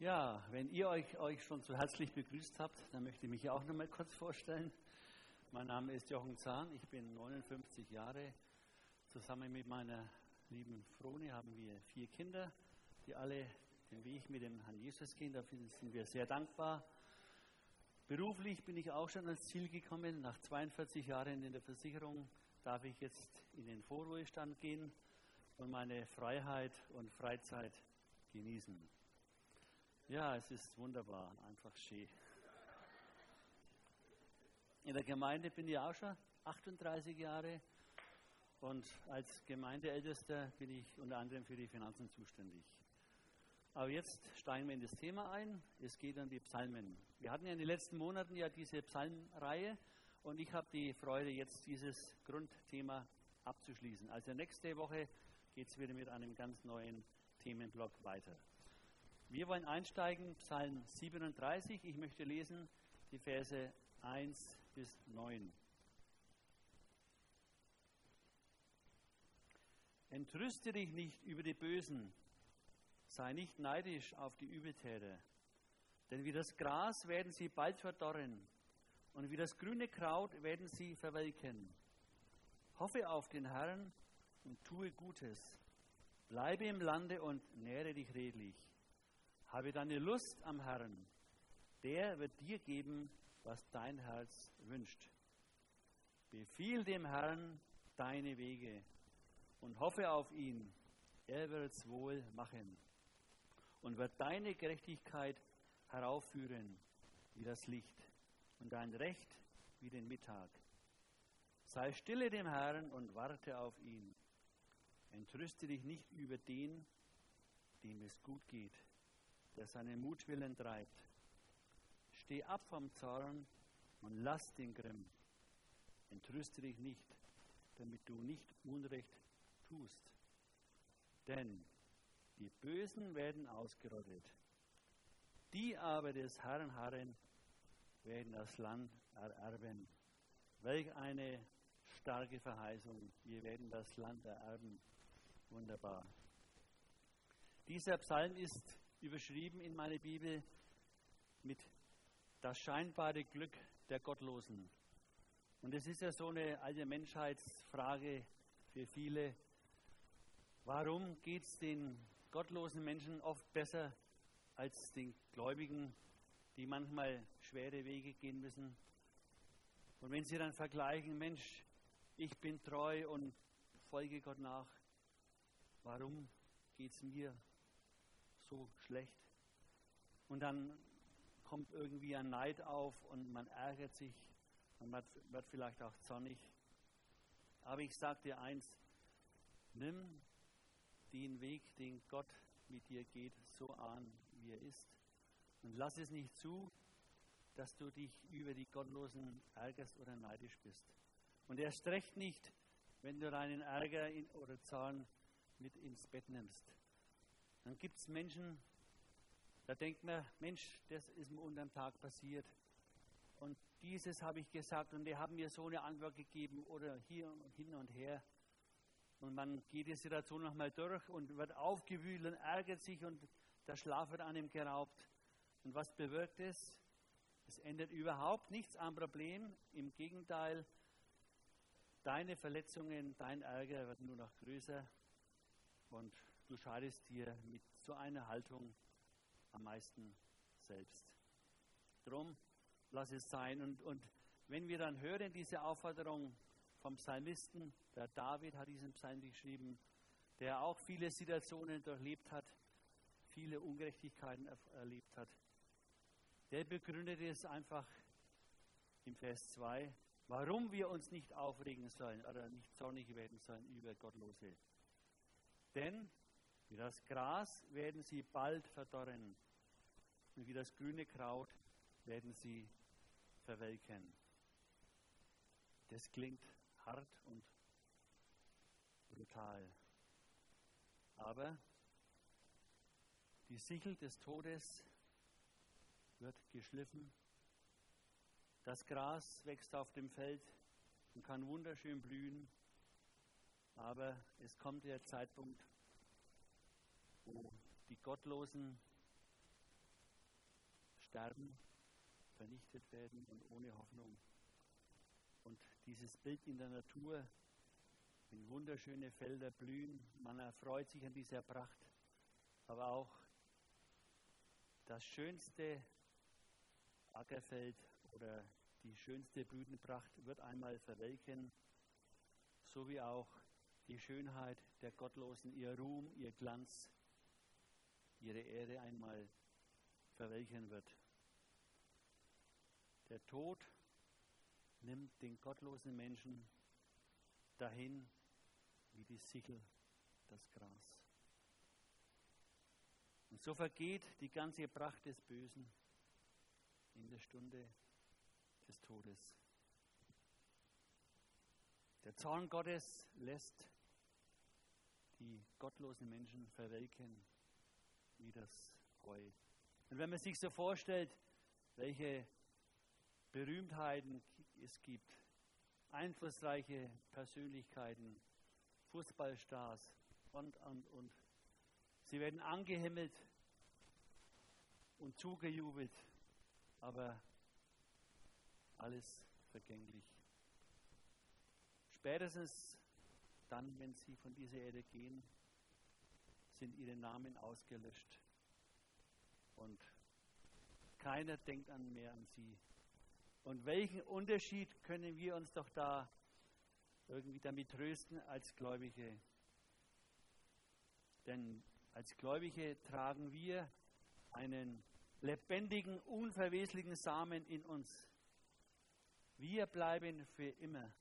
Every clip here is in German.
Ja, wenn ihr euch, euch schon so herzlich begrüßt habt, dann möchte ich mich auch noch mal kurz vorstellen. Mein Name ist Jochen Zahn, ich bin 59 Jahre. Zusammen mit meiner lieben Frone haben wir vier Kinder, die alle den Weg mit dem Herrn Jesus gehen. Dafür sind wir sehr dankbar. Beruflich bin ich auch schon ans Ziel gekommen. Nach 42 Jahren in der Versicherung darf ich jetzt in den Vorruhestand gehen und meine Freiheit und Freizeit genießen. Ja, es ist wunderbar, einfach schön. In der Gemeinde bin ich auch schon 38 Jahre und als Gemeindeältester bin ich unter anderem für die Finanzen zuständig. Aber jetzt steigen wir in das Thema ein. Es geht um die Psalmen. Wir hatten ja in den letzten Monaten ja diese Psalmreihe und ich habe die Freude, jetzt dieses Grundthema abzuschließen. Also nächste Woche geht es wieder mit einem ganz neuen Themenblock weiter. Wir wollen einsteigen, Psalm 37. Ich möchte lesen die Verse 1 bis 9. Entrüste dich nicht über die Bösen, sei nicht neidisch auf die Übeltäter, denn wie das Gras werden sie bald verdorren und wie das grüne Kraut werden sie verwelken. Hoffe auf den Herrn und tue Gutes. Bleibe im Lande und nähre dich redlich. Habe deine Lust am Herrn, der wird dir geben, was dein Herz wünscht. Befiehl dem Herrn deine Wege und hoffe auf ihn, er wird es wohl machen und wird deine Gerechtigkeit heraufführen wie das Licht und dein Recht wie den Mittag. Sei stille dem Herrn und warte auf ihn. Entrüste dich nicht über den, dem es gut geht der seinen Mutwillen treibt. Steh ab vom Zorn und lass den Grimm. Entrüste dich nicht, damit du nicht Unrecht tust. Denn die Bösen werden ausgerottet. Die aber des Herrn harren, werden das Land ererben. Welch eine starke Verheißung. Wir werden das Land ererben. Wunderbar. Dieser Psalm ist überschrieben in meine Bibel mit das scheinbare Glück der Gottlosen. Und es ist ja so eine alte Menschheitsfrage für viele. Warum geht es den gottlosen Menschen oft besser als den Gläubigen, die manchmal schwere Wege gehen müssen? Und wenn sie dann vergleichen, Mensch, ich bin treu und folge Gott nach, warum geht es mir so schlecht. Und dann kommt irgendwie ein Neid auf und man ärgert sich man wird vielleicht auch zornig. Aber ich sage dir eins, nimm den Weg, den Gott mit dir geht, so an, wie er ist. Und lass es nicht zu, dass du dich über die Gottlosen ärgerst oder neidisch bist. Und erst recht nicht, wenn du deinen Ärger oder Zorn mit ins Bett nimmst. Dann gibt es Menschen, da denkt man, Mensch, das ist mir unter dem Tag passiert. Und dieses habe ich gesagt und die haben mir so eine Antwort gegeben oder hier hin und her. Und man geht die Situation nochmal durch und wird aufgewühlt und ärgert sich und der Schlaf wird einem geraubt. Und was bewirkt es? Es ändert überhaupt nichts am Problem. Im Gegenteil, deine Verletzungen, dein Ärger wird nur noch größer. Und du schadest dir mit so einer Haltung am meisten selbst. Drum lass es sein. Und, und wenn wir dann hören, diese Aufforderung vom Psalmisten, der David hat diesen Psalm geschrieben, der auch viele Situationen durchlebt hat, viele Ungerechtigkeiten erlebt hat, der begründet es einfach im Vers 2, warum wir uns nicht aufregen sollen oder nicht zornig werden sollen über Gottlose. Denn wie das Gras werden sie bald verdorren und wie das grüne Kraut werden sie verwelken. Das klingt hart und brutal. Aber die Sichel des Todes wird geschliffen. Das Gras wächst auf dem Feld und kann wunderschön blühen. Aber es kommt der Zeitpunkt, wo die Gottlosen sterben, vernichtet werden und ohne Hoffnung. Und dieses Bild in der Natur, wenn wunderschöne Felder blühen, man erfreut sich an dieser Pracht, aber auch das schönste Ackerfeld oder die schönste Blütenpracht wird einmal verwelken, so wie auch die Schönheit der Gottlosen, ihr Ruhm, ihr Glanz, ihre Ehre einmal verwelken wird. Der Tod nimmt den gottlosen Menschen dahin wie die Sichel das Gras. Und so vergeht die ganze Pracht des Bösen in der Stunde des Todes. Der Zorn Gottes lässt die gottlosen Menschen verwelken wie das Heu. Und wenn man sich so vorstellt, welche Berühmtheiten es gibt, einflussreiche Persönlichkeiten, Fußballstars und, und, und. Sie werden angehimmelt und zugejubelt, aber alles vergänglich. Spätestens dann, wenn sie von dieser Erde gehen, sind ihre Namen ausgelöscht und keiner denkt an mehr an sie. Und welchen Unterschied können wir uns doch da irgendwie damit trösten als Gläubige? Denn als Gläubige tragen wir einen lebendigen, unverweslichen Samen in uns. Wir bleiben für immer.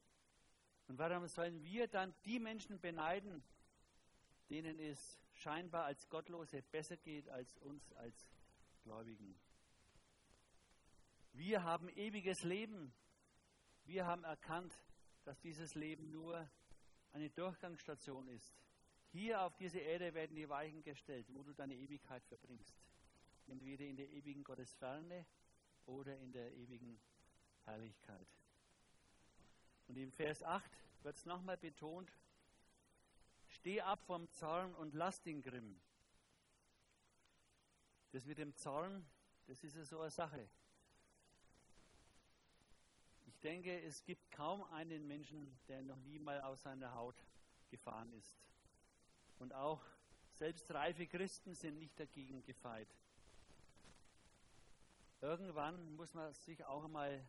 Und warum sollen wir dann die Menschen beneiden, denen es scheinbar als Gottlose besser geht als uns als Gläubigen? Wir haben ewiges Leben. Wir haben erkannt, dass dieses Leben nur eine Durchgangsstation ist. Hier auf dieser Erde werden die Weichen gestellt, wo du deine Ewigkeit verbringst. Entweder in der ewigen Gottesferne oder in der ewigen Herrlichkeit. Und im Vers 8 wird es nochmal betont, steh ab vom Zorn und lass den Grimm. Das mit dem Zorn, das ist ja so eine Sache. Ich denke, es gibt kaum einen Menschen, der noch nie mal aus seiner Haut gefahren ist. Und auch selbst reife Christen sind nicht dagegen gefeit. Irgendwann muss man sich auch mal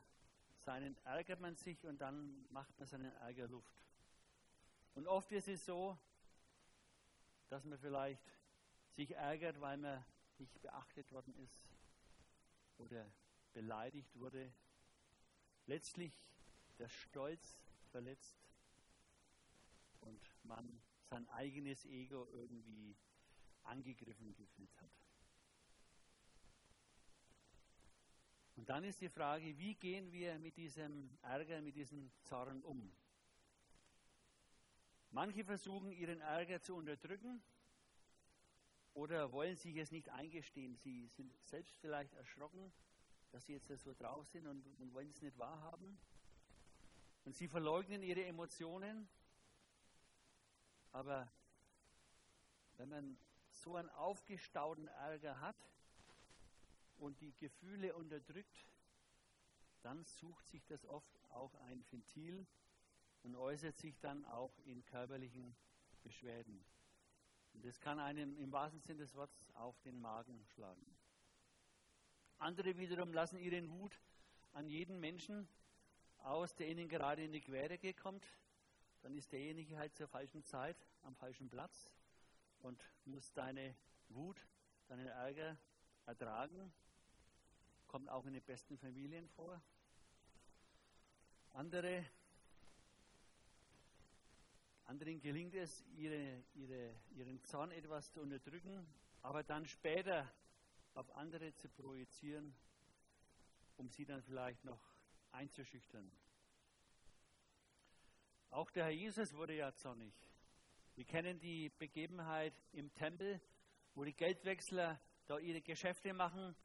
seinen ärgert man sich und dann macht man seinen Ärger Luft. Und oft ist es so, dass man vielleicht sich ärgert, weil man nicht beachtet worden ist oder beleidigt wurde letztlich der Stolz verletzt und man sein eigenes Ego irgendwie angegriffen gefühlt hat. Und dann ist die Frage, wie gehen wir mit diesem Ärger, mit diesem Zorn um? Manche versuchen ihren Ärger zu unterdrücken oder wollen sich es nicht eingestehen. Sie sind selbst vielleicht erschrocken dass sie jetzt so drauf sind und, und wollen es nicht wahrhaben. Und sie verleugnen ihre Emotionen. Aber wenn man so einen aufgestauten Ärger hat und die Gefühle unterdrückt, dann sucht sich das oft auch ein Ventil und äußert sich dann auch in körperlichen Beschwerden. Und das kann einem im wahrsten Sinne des Wortes auf den Magen schlagen. Andere wiederum lassen ihren Wut an jeden Menschen aus, der ihnen gerade in die Quere kommt. Dann ist derjenige halt zur falschen Zeit am falschen Platz und muss deine Wut, deinen Ärger ertragen. Kommt auch in den besten Familien vor. Andere, anderen gelingt es, ihre, ihre, ihren Zorn etwas zu unterdrücken, aber dann später auf andere zu projizieren, um sie dann vielleicht noch einzuschüchtern. Auch der Herr Jesus wurde ja zornig. Wir kennen die Begebenheit im Tempel, wo die Geldwechsler da ihre Geschäfte machen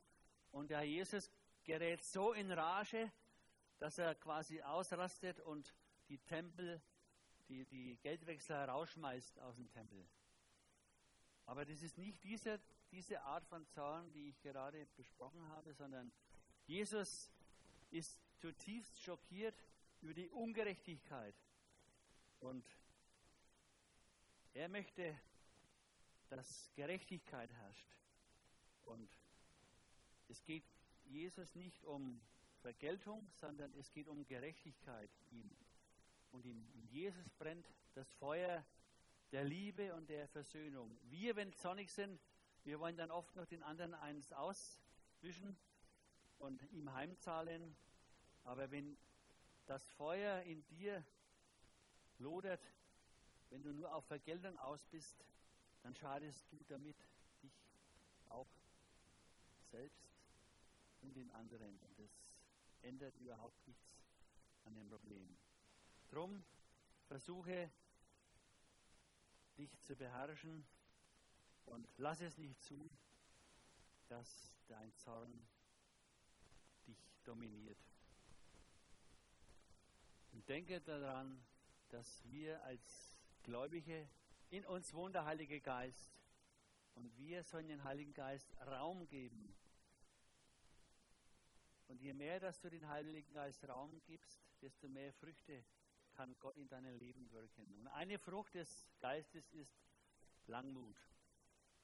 und der Herr Jesus gerät so in Rage, dass er quasi ausrastet und die Tempel, die, die Geldwechsler rausschmeißt aus dem Tempel. Aber das ist nicht dieser diese Art von Zorn, die ich gerade besprochen habe, sondern Jesus ist zutiefst schockiert über die Ungerechtigkeit. Und er möchte, dass Gerechtigkeit herrscht. Und es geht Jesus nicht um Vergeltung, sondern es geht um Gerechtigkeit ihm. Und in Jesus brennt das Feuer der Liebe und der Versöhnung. Wir, wenn zornig sind, wir wollen dann oft noch den anderen eins auswischen und ihm heimzahlen. Aber wenn das Feuer in dir lodert, wenn du nur auf Vergeltung aus bist, dann schadest du damit dich auch selbst und den anderen. Und das ändert überhaupt nichts an dem Problem. Drum versuche dich zu beherrschen und lass es nicht zu, dass dein Zorn dich dominiert. Und denke daran, dass wir als Gläubige in uns wohnt der Heilige Geist und wir sollen den Heiligen Geist Raum geben. Und je mehr, dass du den Heiligen Geist Raum gibst, desto mehr Früchte kann Gott in deinem Leben wirken. Und eine Frucht des Geistes ist Langmut.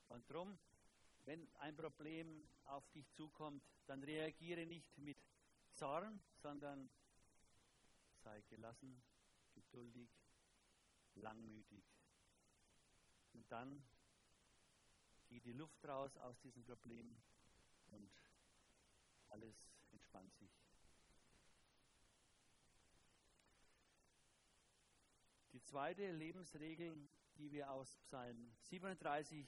Und darum, wenn ein Problem auf dich zukommt, dann reagiere nicht mit Zorn, sondern sei gelassen, geduldig, langmütig. Und dann geht die Luft raus aus diesem Problem und alles entspannt sich. Die zweite Lebensregel, die wir aus Psalm 37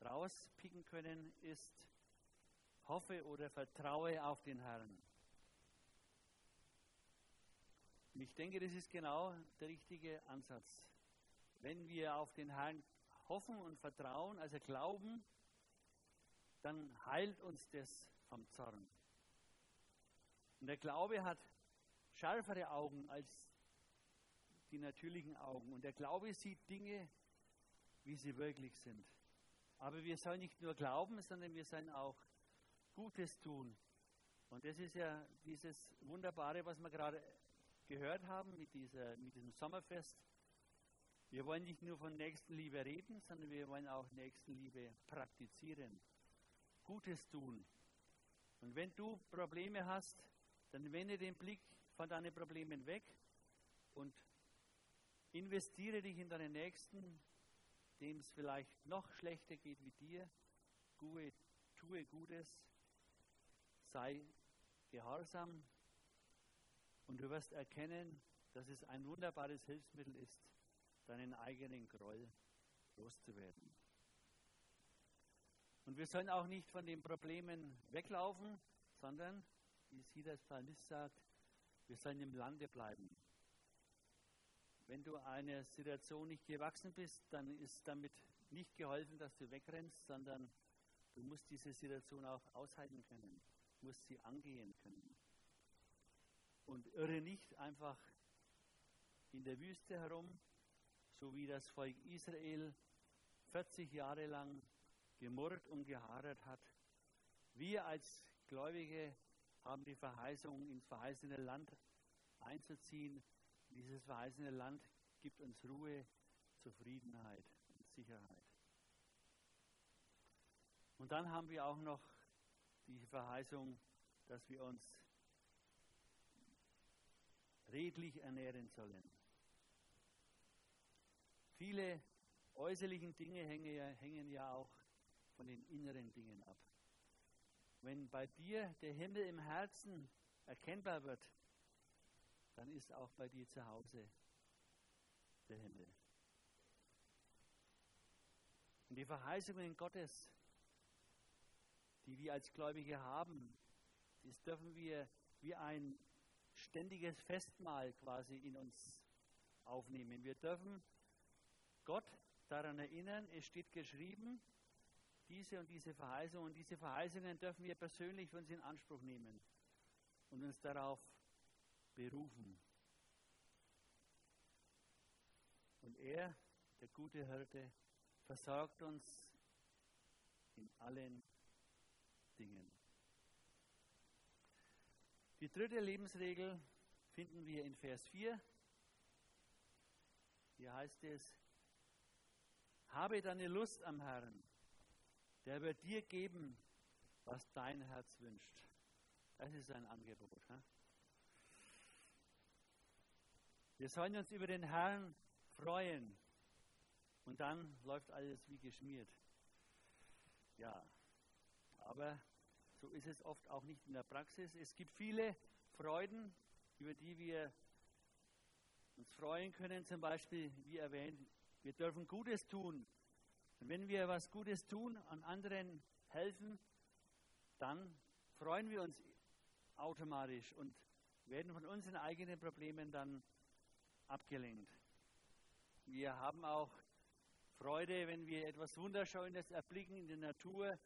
rauspicken können, ist, hoffe oder vertraue auf den Herrn. Und ich denke, das ist genau der richtige Ansatz. Wenn wir auf den Herrn hoffen und vertrauen, also glauben, dann heilt uns das vom Zorn. Und der Glaube hat schärfere Augen als die natürlichen Augen. Und der Glaube sieht Dinge, wie sie wirklich sind. Aber wir sollen nicht nur glauben, sondern wir sollen auch Gutes tun. Und das ist ja dieses Wunderbare, was wir gerade gehört haben mit, dieser, mit diesem Sommerfest. Wir wollen nicht nur von Nächstenliebe reden, sondern wir wollen auch Nächstenliebe praktizieren. Gutes tun. Und wenn du Probleme hast, dann wende den Blick von deinen Problemen weg und investiere dich in deinen Nächsten, dem es vielleicht noch schlechter geht wie dir. Tue, tue Gutes, sei gehorsam und du wirst erkennen, dass es ein wunderbares Hilfsmittel ist, deinen eigenen Groll loszuwerden. Und wir sollen auch nicht von den Problemen weglaufen, sondern, wie es hier der Psalmist sagt, wir sollen im Lande bleiben. Wenn du einer Situation nicht gewachsen bist, dann ist damit nicht geholfen, dass du wegrennst, sondern du musst diese Situation auch aushalten können, musst sie angehen können. Und irre nicht einfach in der Wüste herum, so wie das Volk Israel 40 Jahre lang gemurrt und gehadert hat. Wir als Gläubige haben die Verheißung, ins verheißene Land einzuziehen. Dieses verheißene Land gibt uns Ruhe, Zufriedenheit und Sicherheit. Und dann haben wir auch noch die Verheißung, dass wir uns redlich ernähren sollen. Viele äußerlichen Dinge hängen ja, hängen ja auch von den inneren Dingen ab. Wenn bei dir der Himmel im Herzen erkennbar wird, dann ist auch bei dir zu Hause der Himmel. Und die Verheißungen Gottes, die wir als Gläubige haben, das dürfen wir wie ein ständiges Festmahl quasi in uns aufnehmen. Wir dürfen Gott daran erinnern, es steht geschrieben, diese und diese Verheißungen und diese Verheißungen dürfen wir persönlich für uns in Anspruch nehmen und uns darauf berufen. Und er, der gute Hirte, versorgt uns in allen Dingen. Die dritte Lebensregel finden wir in Vers 4. Hier heißt es, habe deine Lust am Herrn, der wird dir geben, was dein Herz wünscht. Das ist ein Angebot. He? Wir sollen uns über den Herrn freuen. Und dann läuft alles wie geschmiert. Ja, aber so ist es oft auch nicht in der Praxis. Es gibt viele Freuden, über die wir uns freuen können. Zum Beispiel, wie erwähnt, wir dürfen Gutes tun. Und wenn wir was Gutes tun, an anderen helfen, dann freuen wir uns automatisch und werden von unseren eigenen Problemen dann abgelenkt. Wir haben auch Freude, wenn wir etwas Wunderschönes erblicken in der Natur,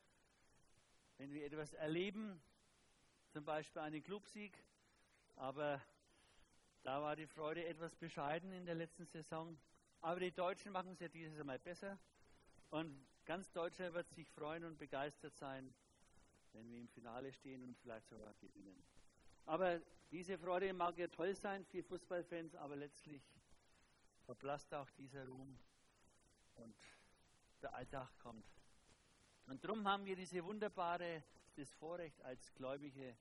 wenn wir etwas erleben, zum Beispiel einen Clubsieg. Aber da war die Freude etwas bescheiden in der letzten Saison. Aber die Deutschen machen es ja dieses Mal besser. Und ganz Deutschland wird sich freuen und begeistert sein, wenn wir im Finale stehen und vielleicht sogar gewinnen. Aber diese Freude mag ja toll sein für Fußballfans, aber letztlich verblasst auch dieser Ruhm und der Alltag kommt. Und darum haben wir diese wunderbare, das Vorrecht als Gläubige,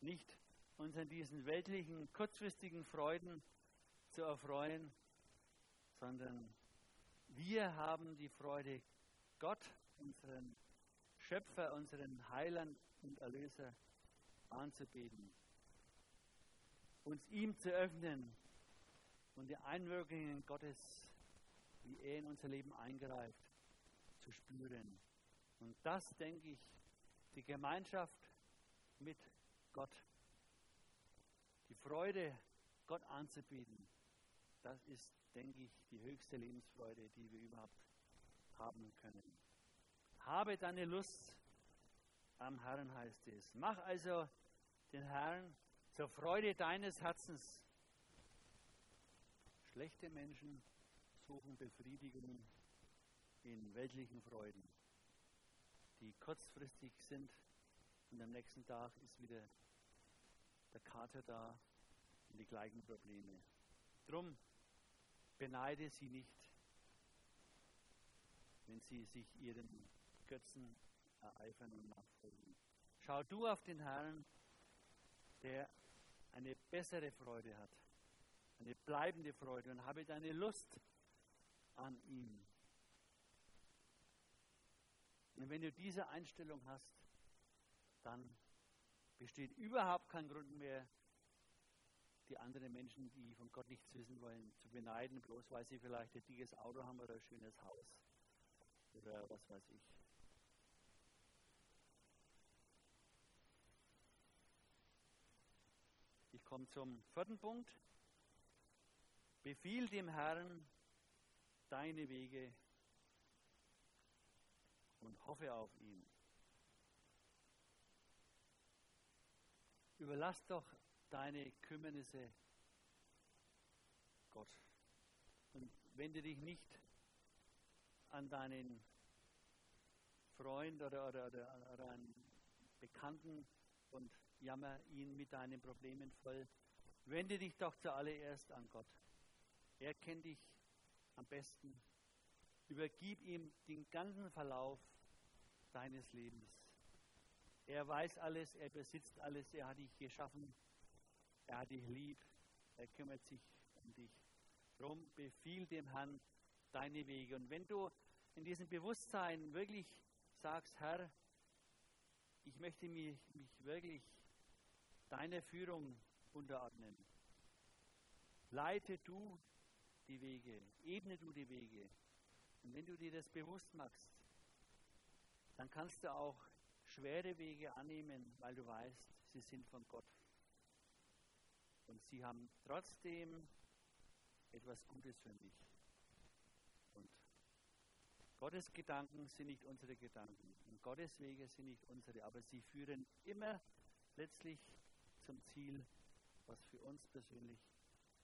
nicht uns an diesen weltlichen, kurzfristigen Freuden zu erfreuen, sondern wir haben die Freude, Gott, unseren Schöpfer, unseren Heiland und Erlöser anzubeten, uns ihm zu öffnen und die Einwirkungen Gottes, wie er in unser Leben eingreift, zu spüren. Und das, denke ich, die Gemeinschaft mit Gott, die Freude, Gott anzubieten, das ist, denke ich, die höchste Lebensfreude, die wir überhaupt haben können. Habe deine Lust am Herrn, heißt es. Mach also den Herrn zur Freude deines Herzens. Schlechte Menschen suchen Befriedigung in weltlichen Freuden die kurzfristig sind und am nächsten Tag ist wieder der Kater da und die gleichen Probleme. Drum beneide sie nicht, wenn sie sich ihren Götzen ereifern und nachfolgen. Schau du auf den Herrn, der eine bessere Freude hat, eine bleibende Freude und habe deine Lust an ihm. Und wenn du diese Einstellung hast, dann besteht überhaupt kein Grund mehr, die anderen Menschen, die von Gott nichts wissen wollen, zu beneiden, bloß weil sie vielleicht ein dickes Auto haben oder ein schönes Haus oder was weiß ich. Ich komme zum vierten Punkt. Befiehl dem Herrn deine Wege und hoffe auf ihn. Überlass doch deine Kümmernisse Gott und wende dich nicht an deinen Freund oder, oder, oder, oder einen Bekannten und jammer ihn mit deinen Problemen voll. Wende dich doch zuallererst an Gott. Er kennt dich am besten. Übergib ihm den ganzen Verlauf deines Lebens. Er weiß alles, er besitzt alles, er hat dich geschaffen, er hat dich lieb, er kümmert sich um dich. Drum befiehl dem Herrn deine Wege. Und wenn du in diesem Bewusstsein wirklich sagst, Herr, ich möchte mich, mich wirklich deiner Führung unterordnen, leite du die Wege, ebne du die Wege. Und wenn du dir das bewusst machst, dann kannst du auch schwere Wege annehmen, weil du weißt, sie sind von Gott. Und sie haben trotzdem etwas Gutes für dich. Und Gottes Gedanken sind nicht unsere Gedanken. Und Gottes Wege sind nicht unsere, aber sie führen immer letztlich zum Ziel, was für uns persönlich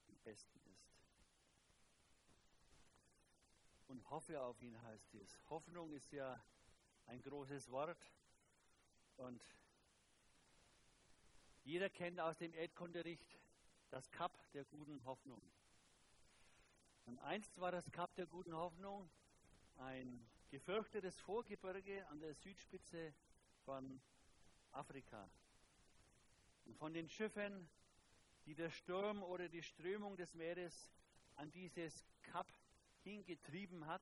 am besten ist. Und hoffe auf ihn heißt es. Hoffnung ist ja ein großes Wort und jeder kennt aus dem Erdkunderricht das Kap der guten Hoffnung. Und einst war das Kap der guten Hoffnung ein gefürchtetes Vorgebirge an der Südspitze von Afrika. Und von den Schiffen, die der Sturm oder die Strömung des Meeres an dieses Kap hingetrieben hat,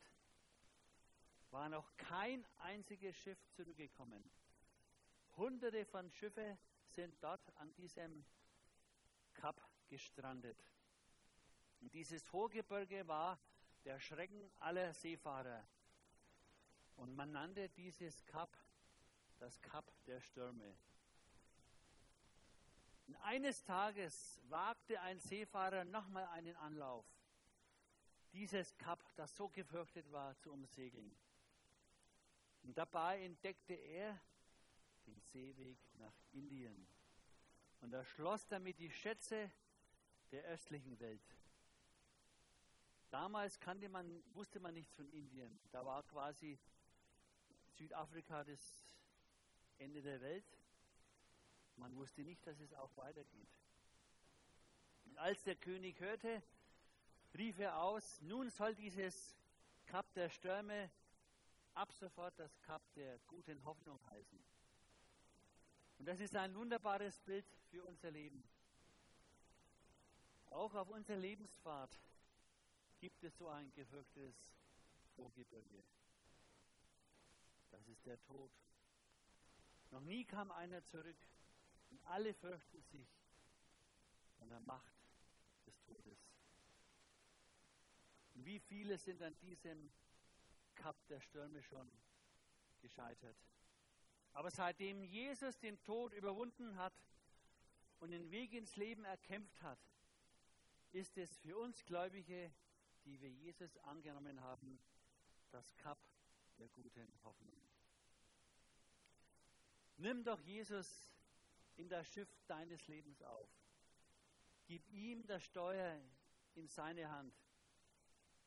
war noch kein einziges Schiff zurückgekommen. Hunderte von Schiffen sind dort an diesem Kap gestrandet. Und dieses Hochgebirge war der Schrecken aller Seefahrer. Und man nannte dieses Kap das Kap der Stürme. Und eines Tages wagte ein Seefahrer nochmal einen Anlauf, dieses Kap, das so gefürchtet war, zu umsegeln. Und dabei entdeckte er den Seeweg nach Indien und erschloss damit die Schätze der östlichen Welt. Damals man, wusste man nichts von Indien. Da war quasi Südafrika das Ende der Welt. Man wusste nicht, dass es auch weitergeht. Und als der König hörte, rief er aus, nun soll dieses Kap der Stürme ab sofort das Kap der guten Hoffnung heißen. Und das ist ein wunderbares Bild für unser Leben. Auch auf unserer Lebensfahrt gibt es so ein gefürchtetes Hochgebirge. Das ist der Tod. Noch nie kam einer zurück und alle fürchten sich von der Macht des Todes. Und wie viele sind an diesem Kap der Stürme schon gescheitert? Aber seitdem Jesus den Tod überwunden hat und den Weg ins Leben erkämpft hat, ist es für uns Gläubige, die wir Jesus angenommen haben, das Kap der guten Hoffnung. Nimm doch Jesus in das Schiff deines Lebens auf. Gib ihm das Steuer in seine Hand.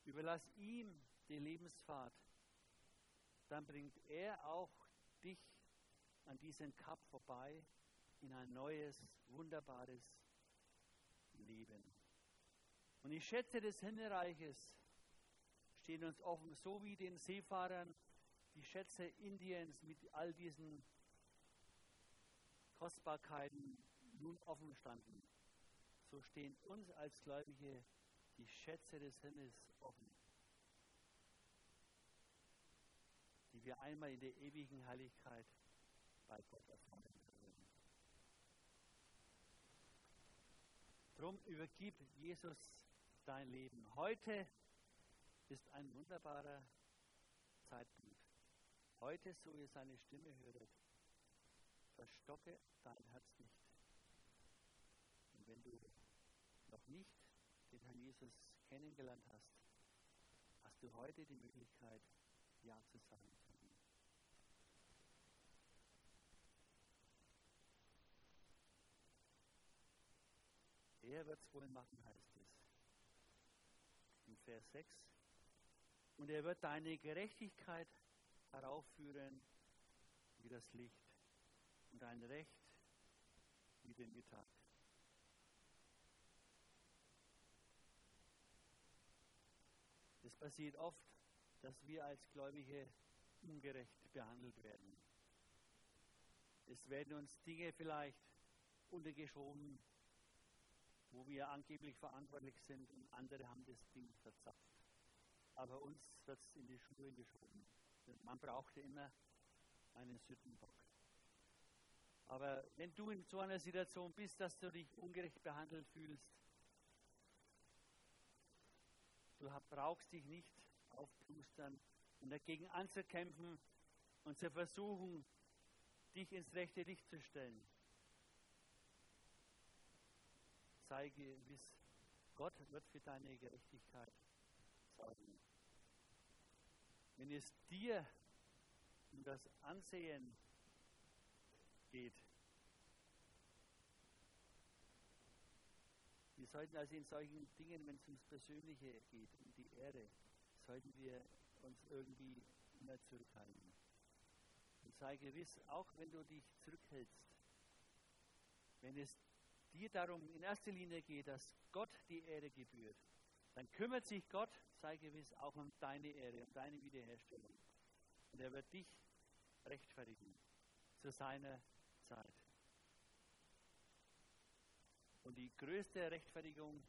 Überlass ihm die Lebensfahrt. Dann bringt er auch dich an diesen Kap vorbei in ein neues, wunderbares Leben. Und die Schätze des Himmelreiches stehen uns offen, so wie den Seefahrern die Schätze Indiens mit all diesen Kostbarkeiten nun offen standen. So stehen uns als Gläubige die Schätze des Himmels offen, die wir einmal in der ewigen Heiligkeit bei Gott erfahren werden. Drum übergib Jesus dein Leben. Heute ist ein wunderbarer Zeitpunkt. Heute, so ihr seine Stimme höret, verstocke dein Herz nicht. Und wenn du noch nicht den Herrn Jesus kennengelernt hast, hast du heute die Möglichkeit, Ja zu sagen. Er wird es wohl machen, heißt in Vers 6. Und er wird deine Gerechtigkeit heraufführen wie das Licht und dein Recht wie den Mittag. Es passiert oft, dass wir als Gläubige ungerecht behandelt werden. Es werden uns Dinge vielleicht untergeschoben, wo wir angeblich verantwortlich sind und andere haben das Ding verzapft. Aber uns wird es in die Schuhe geschoben. Man brauchte immer einen Sündenbock. Aber wenn du in so einer Situation bist, dass du dich ungerecht behandelt fühlst, du brauchst dich nicht aufplustern und dagegen anzukämpfen und zu versuchen, dich ins rechte Licht zu stellen sei gewiss, Gott wird für deine Gerechtigkeit sorgen. Wenn es dir um das Ansehen geht, wir sollten also in solchen Dingen, wenn es ums Persönliche geht, um die Ehre, sollten wir uns irgendwie immer zurückhalten. sei gewiss, auch wenn du dich zurückhältst, wenn es dir darum in erster Linie geht, dass Gott die Ehre gebührt, dann kümmert sich Gott, sei gewiss, auch um deine Ehre, um deine Wiederherstellung. Und er wird dich rechtfertigen zu seiner Zeit. Und die größte Rechtfertigung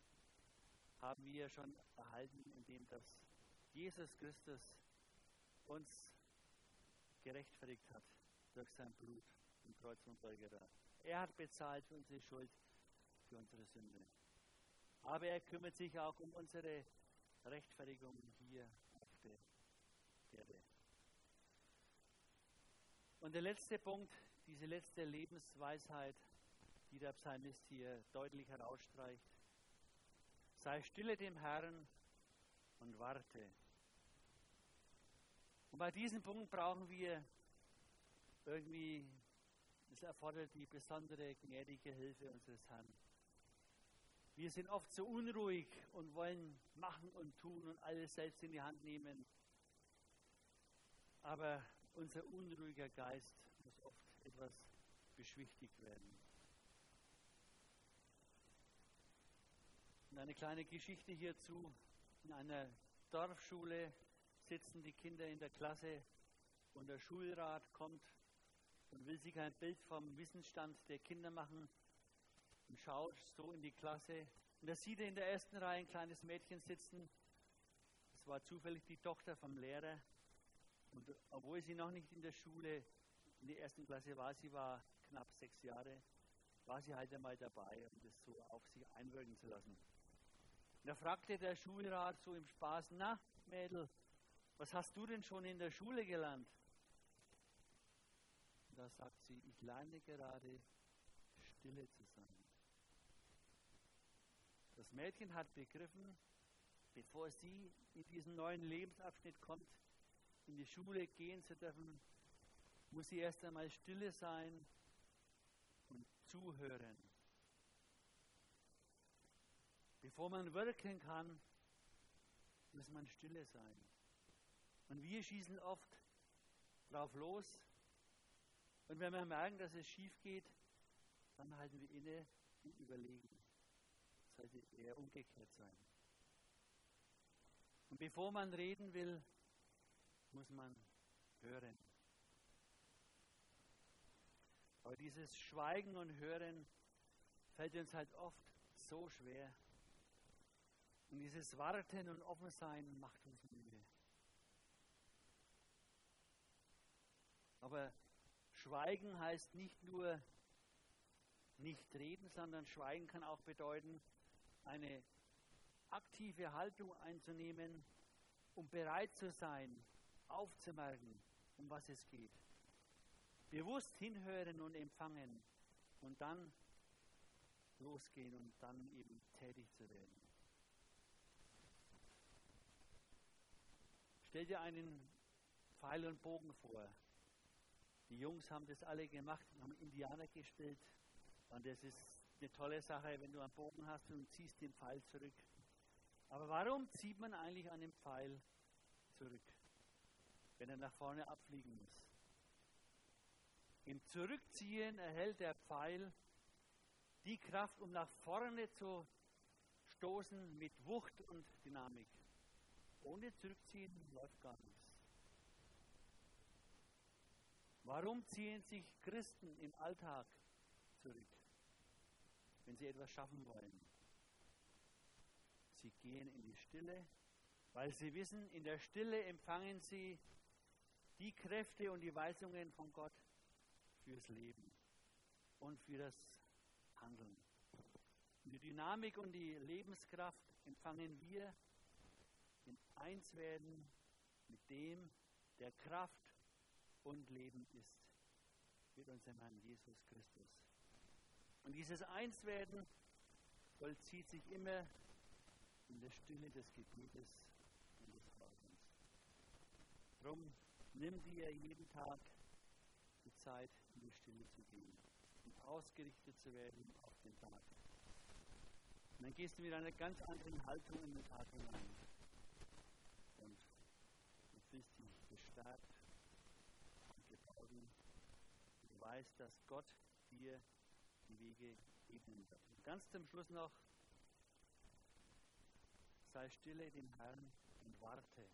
haben wir schon erhalten, indem das Jesus Christus uns gerechtfertigt hat durch sein Blut im Kreuz von Golgatha. Er hat bezahlt für unsere Schuld, für unsere Sünde. Aber er kümmert sich auch um unsere Rechtfertigung hier auf der Erde. Und der letzte Punkt, diese letzte Lebensweisheit, die der Psalmist hier deutlich herausstreicht. Sei stille dem Herrn und warte. Und bei diesem Punkt brauchen wir irgendwie, es erfordert die besondere gnädige Hilfe unseres Herrn. Wir sind oft so unruhig und wollen machen und tun und alles selbst in die Hand nehmen. Aber unser unruhiger Geist muss oft etwas beschwichtigt werden. Und eine kleine Geschichte hierzu. In einer Dorfschule sitzen die Kinder in der Klasse und der Schulrat kommt und will sich ein Bild vom Wissensstand der Kinder machen und schaut so in die Klasse. Und da sieht er in der ersten Reihe ein kleines Mädchen sitzen. Das war zufällig die Tochter vom Lehrer. Und obwohl sie noch nicht in der Schule, in der ersten Klasse war, sie war knapp sechs Jahre, war sie halt einmal dabei, um das so auf sich einwirken zu lassen. Da fragte der Schulrat so im Spaß, na Mädel, was hast du denn schon in der Schule gelernt? Da sagt sie, ich lerne gerade stille zu sein. Das Mädchen hat begriffen, bevor sie in diesen neuen Lebensabschnitt kommt, in die Schule gehen zu dürfen, muss sie erst einmal stille sein und zuhören. Bevor man wirken kann, muss man stille sein. Und wir schießen oft drauf los. Und wenn wir merken, dass es schief geht, dann halten wir inne und überlegen. Das sollte eher umgekehrt sein. Und bevor man reden will, muss man hören. Aber dieses Schweigen und Hören fällt uns halt oft so schwer. Und dieses Warten und Offensein macht uns müde. Aber Schweigen heißt nicht nur nicht reden, sondern Schweigen kann auch bedeuten, eine aktive Haltung einzunehmen, um bereit zu sein, aufzumerken, um was es geht. Bewusst hinhören und empfangen und dann losgehen und dann eben tätig zu werden. Stell dir einen Pfeil und Bogen vor. Die Jungs haben das alle gemacht, haben Indianer gespielt. Und das ist eine tolle Sache, wenn du einen Bogen hast und ziehst den Pfeil zurück. Aber warum zieht man eigentlich einen Pfeil zurück, wenn er nach vorne abfliegen muss? Im Zurückziehen erhält der Pfeil die Kraft, um nach vorne zu stoßen mit Wucht und Dynamik. Ohne Zurückziehen läuft gar nichts. Warum ziehen sich Christen im Alltag zurück, wenn sie etwas schaffen wollen? Sie gehen in die Stille, weil sie wissen, in der Stille empfangen sie die Kräfte und die Weisungen von Gott fürs Leben und für das Handeln. Die Dynamik und die Lebenskraft empfangen wir im Einswerden mit dem, der Kraft und Leben ist, mit unserem Herrn Jesus Christus. Und dieses Einswerden vollzieht sich immer in der Stille des Gebetes und des Glaubens. Darum nimm dir jeden Tag die Zeit, in die Stille zu gehen und ausgerichtet zu werden auf den Tag. Und dann gehst du mit einer ganz anderen Haltung in den Tag hinein und du fühlst dich gestärkt und geborgen weißt, dass Gott dir die Wege ebnen wird. Und ganz zum Schluss noch, sei stille dem Herrn und warte.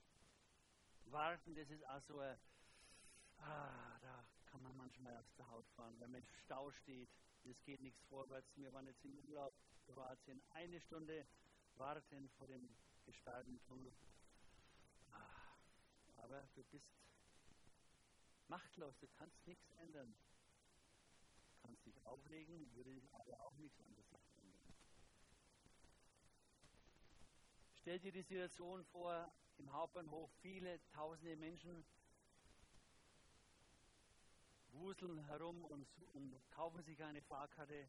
Warten, das ist also ein, ah, da kann man manchmal aus der Haut fahren, wenn man im Stau steht, es geht nichts vorwärts. Wir waren jetzt im Urlaub, Kroatien, eine Stunde warten vor dem gesperrten Tunnel. Ah, aber du bist machtlos, du kannst nichts ändern. Du kannst dich aufregen, würde aber auch nichts anderes ändern. Stell dir die Situation vor, im Hauptbahnhof viele tausende Menschen wuseln herum und, und kaufen sich eine Fahrkarte,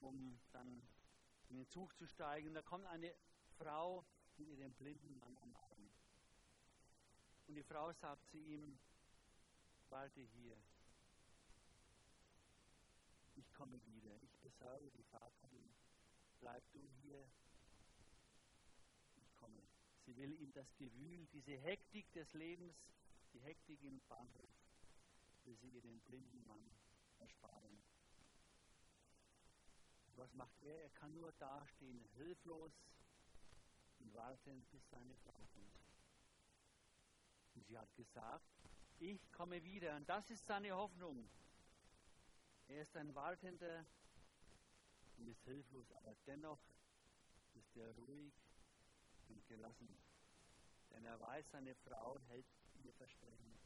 um dann in den Zug zu steigen. Da kommt eine Frau mit ihrem blinden Mann am Arm. Und die Frau sagt zu ihm, warte hier. Ich komme wieder. Ich besorge die Fahrkarte. Bleib du hier. Will ihm das Gewühl, diese Hektik des Lebens, die Hektik im Bahnhof, will sie ihr den blinden Mann ersparen. Was macht er? Er kann nur dastehen, hilflos und warten, bis seine Frau kommt. Und sie hat gesagt, ich komme wieder. Und das ist seine Hoffnung. Er ist ein Wartender und ist hilflos, aber dennoch ist er ruhig und gelassen. Denn er weiß, seine Frau hält ihr Versprechen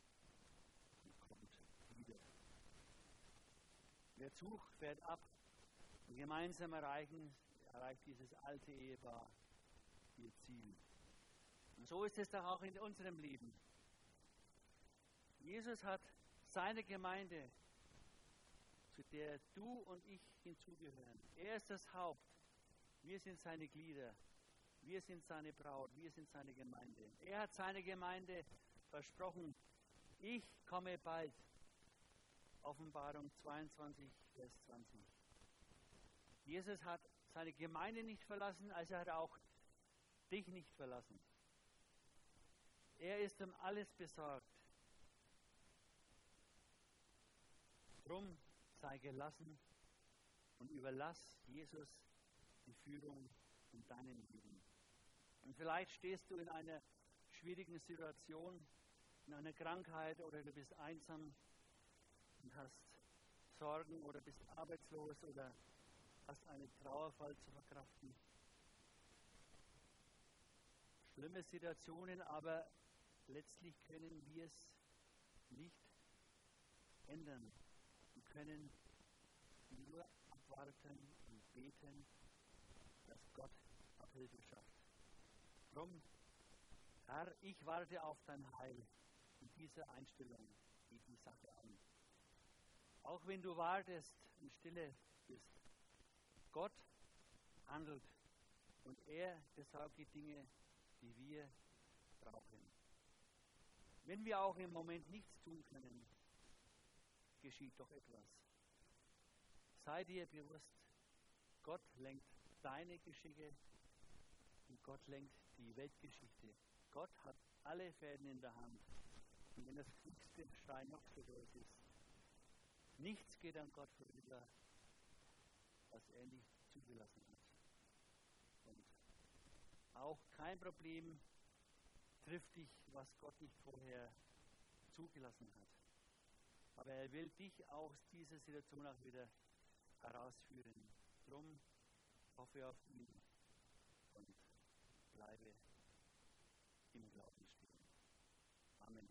und kommt wieder. Der Zug fährt ab und gemeinsam erreichen, erreicht dieses alte Ehepaar ihr Ziel. Und so ist es doch auch in unserem Leben. Jesus hat seine Gemeinde, zu der du und ich hinzugehören. Er ist das Haupt. Wir sind seine Glieder. Wir sind seine Braut. Wir sind seine Gemeinde. Er hat seine Gemeinde versprochen. Ich komme bald. Offenbarung 22, Vers 20. Jesus hat seine Gemeinde nicht verlassen, also hat er auch dich nicht verlassen. Er ist um alles besorgt. Drum sei gelassen und überlass Jesus die Führung in deinem Leben. Und vielleicht stehst du in einer schwierigen Situation, in einer Krankheit oder du bist einsam und hast Sorgen oder bist arbeitslos oder hast einen Trauerfall zu verkraften. Schlimme Situationen, aber letztlich können wir es nicht ändern können nur abwarten und beten, dass Gott Abhilfe schafft. Drum, Herr, ich warte auf dein Heil. In dieser Einstellung geht die Sache an. Auch wenn du wartest und stille bist, Gott handelt und er besorgt die Dinge, die wir brauchen. Wenn wir auch im Moment nichts tun können, geschieht doch etwas. Sei dir bewusst, Gott lenkt deine Geschicke und Gott lenkt die Weltgeschichte. Gott hat alle Fäden in der Hand. Und wenn das klügste Stein noch so groß ist, nichts geht an Gott vorüber, was er nicht zugelassen hat. Und auch kein Problem trifft dich, was Gott nicht vorher zugelassen hat. Aber er will dich aus dieser Situation auch wieder herausführen. Drum hoffe auf ihn bleibe im Glauben stehen. Amen.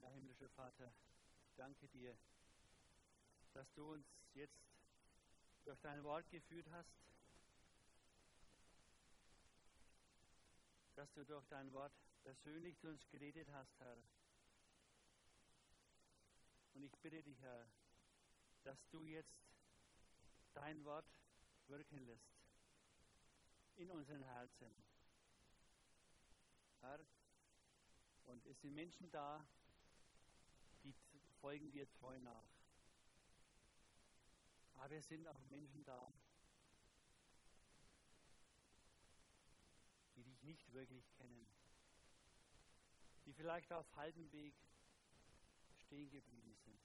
Ja, himmlischer Vater, danke dir, dass du uns jetzt durch dein Wort geführt hast dass du durch dein Wort persönlich zu uns geredet hast, Herr. Und ich bitte dich, Herr, dass du jetzt dein Wort wirken lässt in unseren Herzen. Herr, und es sind Menschen da, die folgen dir treu nach. Aber es sind auch Menschen da, nicht wirklich kennen, die vielleicht auf halbem Weg stehen geblieben sind.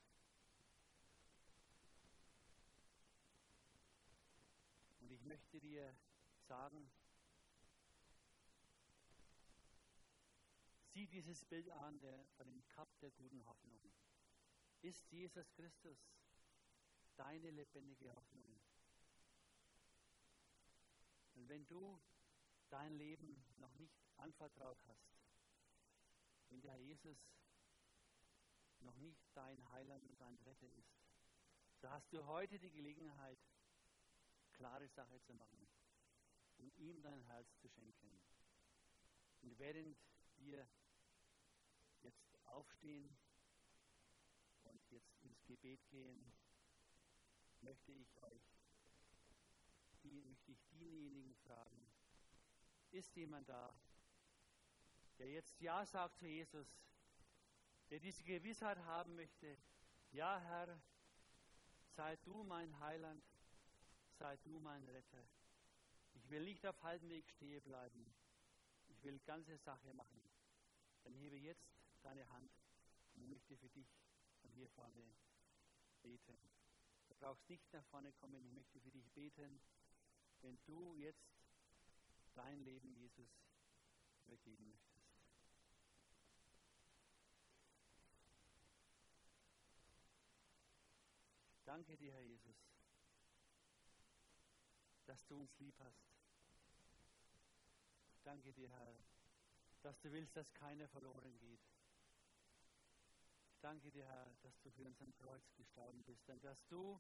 Und ich möchte dir sagen, sieh dieses Bild an der, von dem Kap der guten Hoffnung. Ist Jesus Christus deine lebendige Hoffnung? Und wenn du dein Leben noch nicht anvertraut hast, wenn der Jesus noch nicht dein Heiland und dein Retter ist, so hast du heute die Gelegenheit, klare Sache zu machen und ihm dein Herz zu schenken. Und während wir jetzt aufstehen und jetzt ins Gebet gehen, möchte ich euch, möchte ich diejenigen fragen, ist jemand da, der jetzt Ja sagt zu Jesus, der diese Gewissheit haben möchte, ja Herr, sei du mein Heiland, sei du mein Retter. Ich will nicht auf halbem Weg stehen bleiben. Ich will ganze Sache machen. Dann hebe jetzt deine Hand und möchte für dich von hier vorne beten. Du brauchst nicht nach vorne kommen, ich möchte für dich beten, wenn du jetzt dein Leben Jesus übergeben möchtest. Danke dir, Herr Jesus, dass du uns lieb hast. Danke dir, Herr, dass du willst, dass keiner verloren geht. Danke dir, Herr, dass du für uns am Kreuz gestorben bist und dass du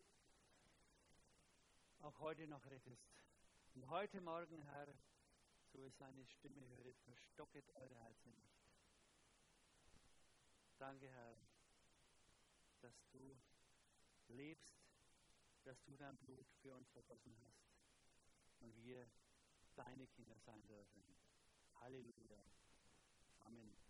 auch heute noch rettest. Und heute Morgen, Herr, so es seine Stimme höret, verstocket eure Herzen nicht. Danke, Herr, dass du lebst, dass du dein Blut für uns vergossen hast und wir deine Kinder sein dürfen. Halleluja. Amen.